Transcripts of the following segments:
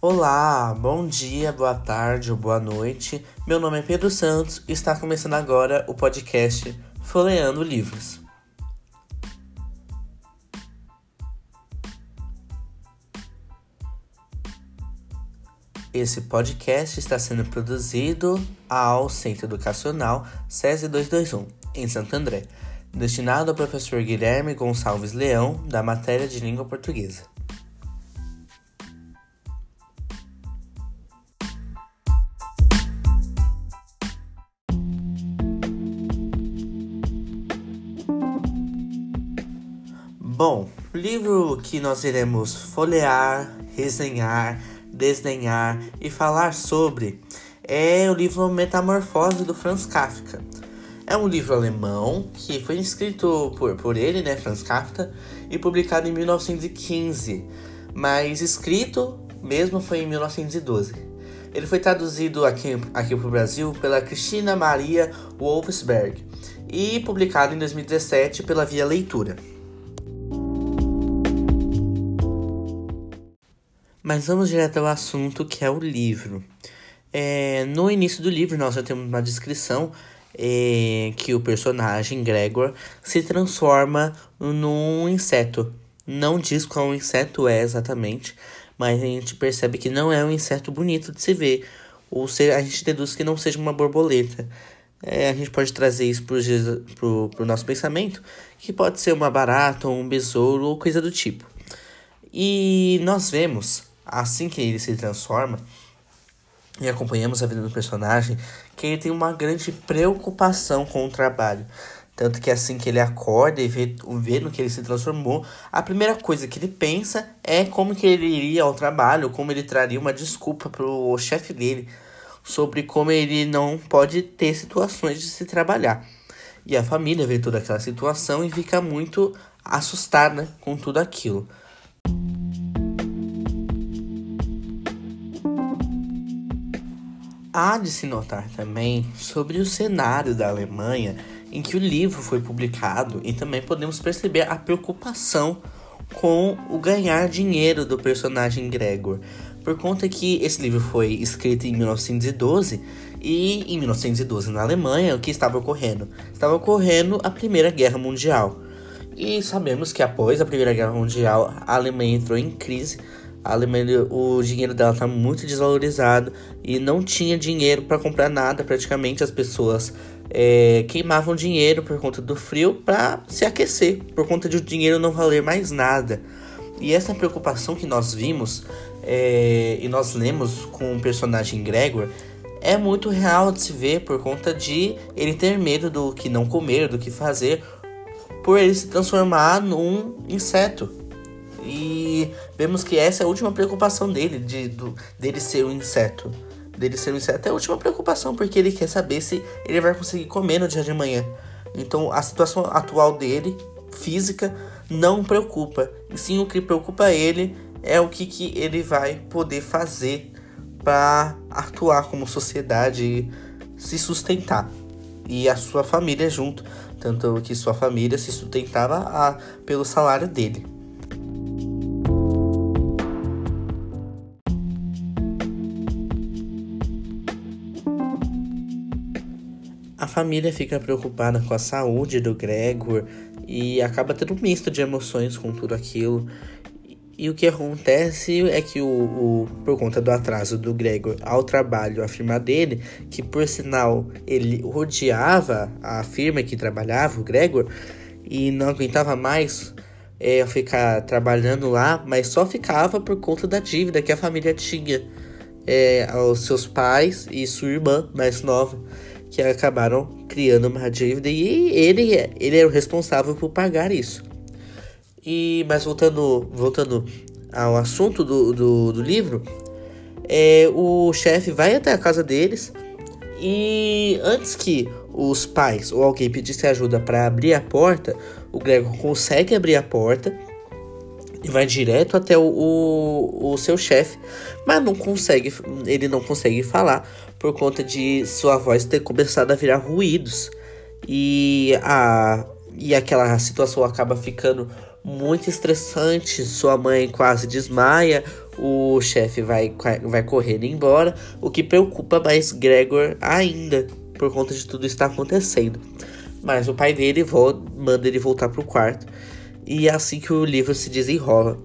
Olá, bom dia, boa tarde ou boa noite. Meu nome é Pedro Santos e está começando agora o podcast Folheando Livros. Esse podcast está sendo produzido ao Centro Educacional SESI 221, em Santo André, destinado ao professor Guilherme Gonçalves Leão, da matéria de língua portuguesa. Bom, o livro que nós iremos folhear, resenhar, desdenhar e falar sobre é o livro Metamorfose do Franz Kafka. É um livro alemão que foi escrito por, por ele, né, Franz Kafka, e publicado em 1915, mas escrito mesmo foi em 1912. Ele foi traduzido aqui, aqui para o Brasil pela Cristina Maria Wolfsberg e publicado em 2017 pela Via Leitura. Mas vamos direto ao assunto que é o livro. É, no início do livro, nós já temos uma descrição é, que o personagem Gregor se transforma num inseto. Não diz qual inseto é exatamente, mas a gente percebe que não é um inseto bonito de se ver. Ou seja, a gente deduz que não seja uma borboleta. É, a gente pode trazer isso para o nosso pensamento, que pode ser uma barata, ou um besouro, ou coisa do tipo. E nós vemos assim que ele se transforma e acompanhamos a vida do personagem, que ele tem uma grande preocupação com o trabalho. Tanto que assim que ele acorda e vê, vê no que ele se transformou, a primeira coisa que ele pensa é como que ele iria ao trabalho, como ele traria uma desculpa pro chefe dele sobre como ele não pode ter situações de se trabalhar. E a família vê toda aquela situação e fica muito assustada com tudo aquilo. Há de se notar também sobre o cenário da Alemanha em que o livro foi publicado e também podemos perceber a preocupação com o ganhar dinheiro do personagem Gregor, por conta que esse livro foi escrito em 1912 e em 1912 na Alemanha o que estava ocorrendo? Estava ocorrendo a Primeira Guerra Mundial. E sabemos que após a Primeira Guerra Mundial a Alemanha entrou em crise a Alemanha, o dinheiro dela está muito desvalorizado e não tinha dinheiro para comprar nada. Praticamente as pessoas é, queimavam dinheiro por conta do frio para se aquecer, por conta de o dinheiro não valer mais nada. E essa preocupação que nós vimos é, e nós lemos com o personagem Gregor é muito real de se ver por conta de ele ter medo do que não comer, do que fazer, por ele se transformar num inseto. E vemos que essa é a última preocupação dele, de, do, dele ser um inseto. Dele ser um inseto é a última preocupação, porque ele quer saber se ele vai conseguir comer no dia de amanhã. Então a situação atual dele, física, não preocupa. E sim o que preocupa ele é o que, que ele vai poder fazer para atuar como sociedade e se sustentar. E a sua família junto. Tanto que sua família se sustentava a, pelo salário dele. Família fica preocupada com a saúde do Gregor e acaba tendo um misto de emoções com tudo aquilo. E o que acontece é que, o, o, por conta do atraso do Gregor ao trabalho, a firma dele, que por sinal ele odiava a firma que trabalhava, o Gregor, e não aguentava mais é, ficar trabalhando lá, mas só ficava por conta da dívida que a família tinha é, aos seus pais e sua irmã mais nova que acabaram criando uma dívida e ele, ele era o responsável por pagar isso. E mas voltando, voltando ao assunto do, do, do livro, é, o chefe vai até a casa deles e antes que os pais ou alguém pedisse ajuda para abrir a porta, o Gregor consegue abrir a porta e vai direto até o, o, o seu chefe, mas não consegue, ele não consegue falar por conta de sua voz ter começado a virar ruídos. E a e aquela situação acaba ficando muito estressante. Sua mãe quase desmaia, o chefe vai, vai correndo embora, o que preocupa mais Gregor ainda, por conta de tudo está acontecendo. Mas o pai dele manda ele voltar pro quarto, e é assim que o livro se desenrola.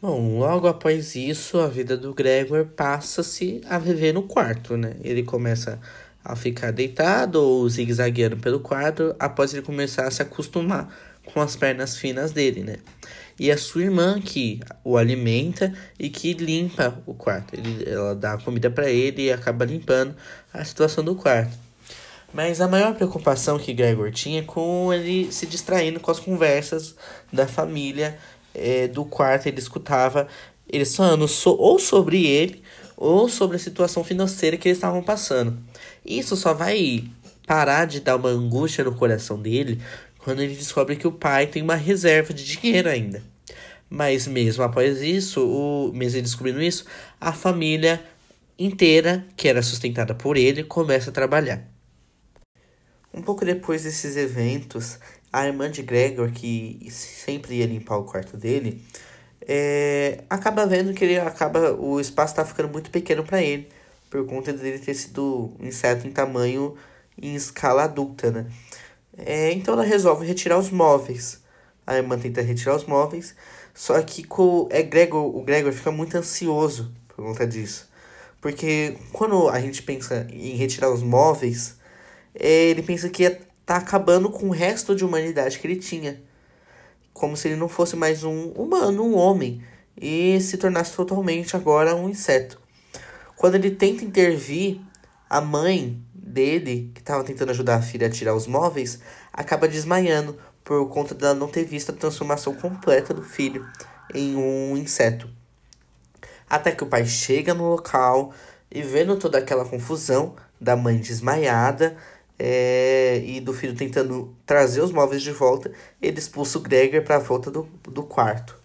Bom, logo após isso, a vida do Gregor passa-se a viver no quarto, né? Ele começa a ficar deitado ou zigue-zagueando pelo quarto após ele começar a se acostumar com as pernas finas dele, né? E a sua irmã que o alimenta e que limpa o quarto. Ele, ela dá comida para ele e acaba limpando a situação do quarto. Mas a maior preocupação que Gregor tinha é com ele se distraindo com as conversas da família é, do quarto ele escutava eles falando so, ou sobre ele ou sobre a situação financeira que eles estavam passando. Isso só vai parar de dar uma angústia no coração dele quando ele descobre que o pai tem uma reserva de dinheiro ainda. Mas mesmo após isso, o, mesmo ele descobrindo isso, a família inteira, que era sustentada por ele, começa a trabalhar. Um pouco depois desses eventos, a irmã de Gregor, que sempre ia limpar o quarto dele, é, acaba vendo que ele acaba o espaço está ficando muito pequeno para ele, por conta dele ter sido um inseto em tamanho em escala adulta, né? É, então ela resolve retirar os móveis. A irmã tenta retirar os móveis, só que com, é Gregor, o Gregor fica muito ansioso por conta disso. Porque quando a gente pensa em retirar os móveis, é, ele pensa que é tá acabando com o resto de humanidade que ele tinha. Como se ele não fosse mais um humano, um homem, e se tornasse totalmente agora um inseto. Quando ele tenta intervir, a mãe dele, que estava tentando ajudar a filha a tirar os móveis, acaba desmaiando por conta dela não ter visto a transformação completa do filho em um inseto. Até que o pai chega no local e vendo toda aquela confusão da mãe desmaiada, é, e do filho tentando trazer os móveis de volta, ele expulsa o Gregor para a volta do, do quarto.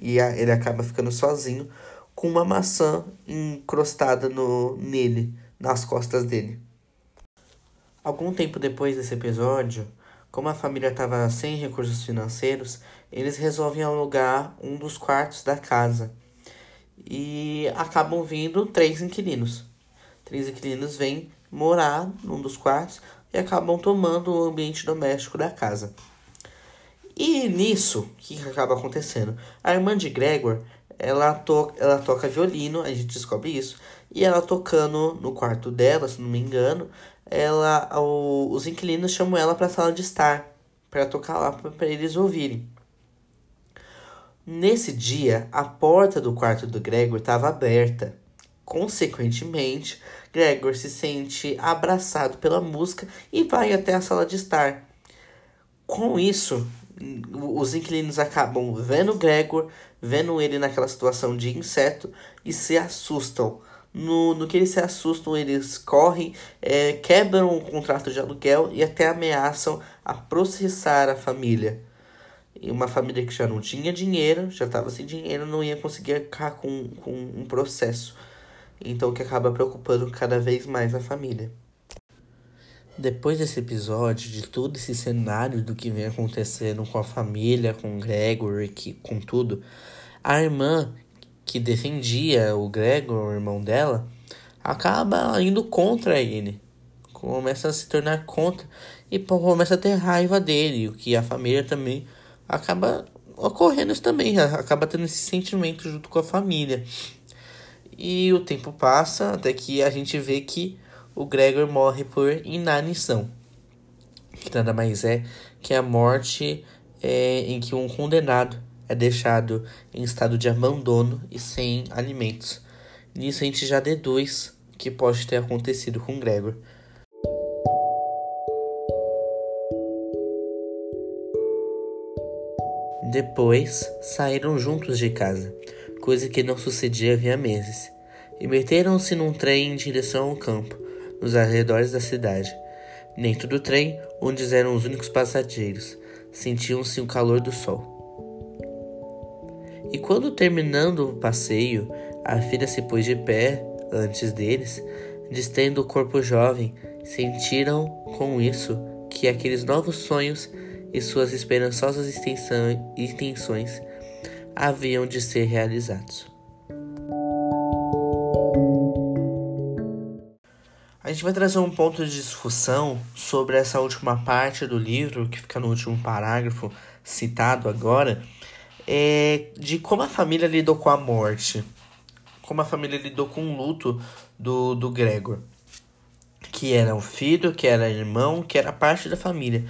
E a, ele acaba ficando sozinho com uma maçã encrostada no, nele, nas costas dele. Algum tempo depois desse episódio, como a família estava sem recursos financeiros, eles resolvem alugar um dos quartos da casa. E acabam vindo três inquilinos. Três inquilinos vêm morar num dos quartos e acabam tomando o ambiente doméstico da casa. E nisso, o que acaba acontecendo? A irmã de Gregor, ela, to ela toca violino, a gente descobre isso, e ela tocando no quarto dela, se não me engano, ela, o, os inquilinos chamam ela para a sala de estar, para tocar lá para eles ouvirem. Nesse dia, a porta do quarto do Gregor estava aberta. Consequentemente, Gregor se sente abraçado pela música e vai até a sala de estar. Com isso, os inquilinos acabam vendo Gregor, vendo ele naquela situação de inseto e se assustam. No, no que eles se assustam, eles correm, é, quebram o contrato de aluguel e até ameaçam a processar a família. E uma família que já não tinha dinheiro, já estava sem dinheiro, não ia conseguir arcar com, com um processo então que acaba preocupando cada vez mais a família. Depois desse episódio, de todo esse cenário do que vem acontecendo com a família, com o Gregory, que, com tudo, a irmã que defendia o Gregor, o irmão dela, acaba indo contra ele. Começa a se tornar contra e começa a ter raiva dele, o que a família também acaba ocorrendo isso também, acaba tendo esse sentimento junto com a família. E o tempo passa até que a gente vê que o Gregor morre por inanição. Que nada mais é que a morte é, em que um condenado é deixado em estado de abandono e sem alimentos. Nisso a gente já deduz que pode ter acontecido com Gregor. Depois saíram juntos de casa coisa que não sucedia havia meses, e meteram-se num trem em direção ao campo, nos arredores da cidade. Dentro do trem, onde eram os únicos passageiros, sentiam-se o calor do sol. E quando terminando o passeio, a filha se pôs de pé antes deles, distendo o corpo jovem, sentiram com isso que aqueles novos sonhos e suas esperançosas intenções haviam de ser realizados. A gente vai trazer um ponto de discussão sobre essa última parte do livro, que fica no último parágrafo citado agora, é de como a família lidou com a morte, como a família lidou com o luto do, do Gregor, que era o filho, que era irmão, que era parte da família,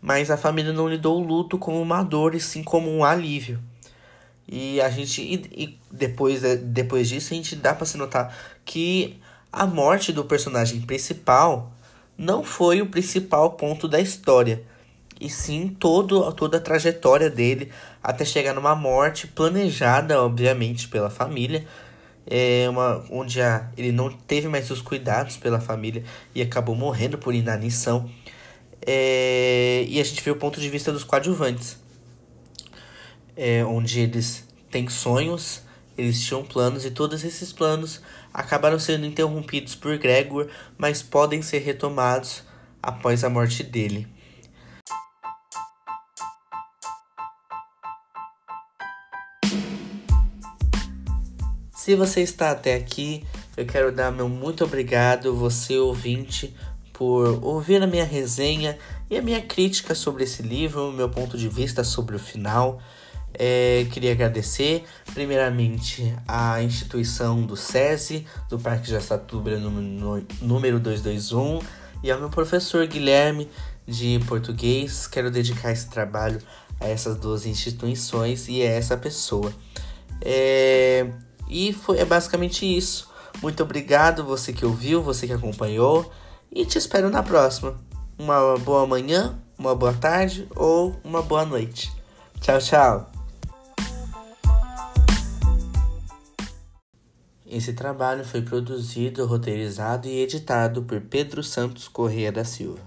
mas a família não lidou o luto como uma dor, e sim como um alívio. E a gente e, e depois, depois disso a gente dá para se notar que a morte do personagem principal não foi o principal ponto da história, e sim todo, toda a trajetória dele até chegar numa morte planejada, obviamente, pela família, é uma, onde a, ele não teve mais os cuidados pela família e acabou morrendo por inanição. É, e a gente vê o ponto de vista dos coadjuvantes, é, onde eles têm sonhos, eles tinham planos e todos esses planos acabaram sendo interrompidos por Gregor, mas podem ser retomados após a morte dele. Se você está até aqui, eu quero dar meu muito obrigado, você ouvinte, por ouvir a minha resenha e a minha crítica sobre esse livro, meu ponto de vista sobre o final. É, queria agradecer, primeiramente, a instituição do SESI, do Parque Astúbia, número 221, e ao meu professor Guilherme, de português. Quero dedicar esse trabalho a essas duas instituições e a essa pessoa. É, e foi, é basicamente isso. Muito obrigado, você que ouviu, você que acompanhou, e te espero na próxima. Uma boa manhã, uma boa tarde ou uma boa noite. Tchau, tchau! Esse trabalho foi produzido, roteirizado e editado por Pedro Santos Correia da Silva.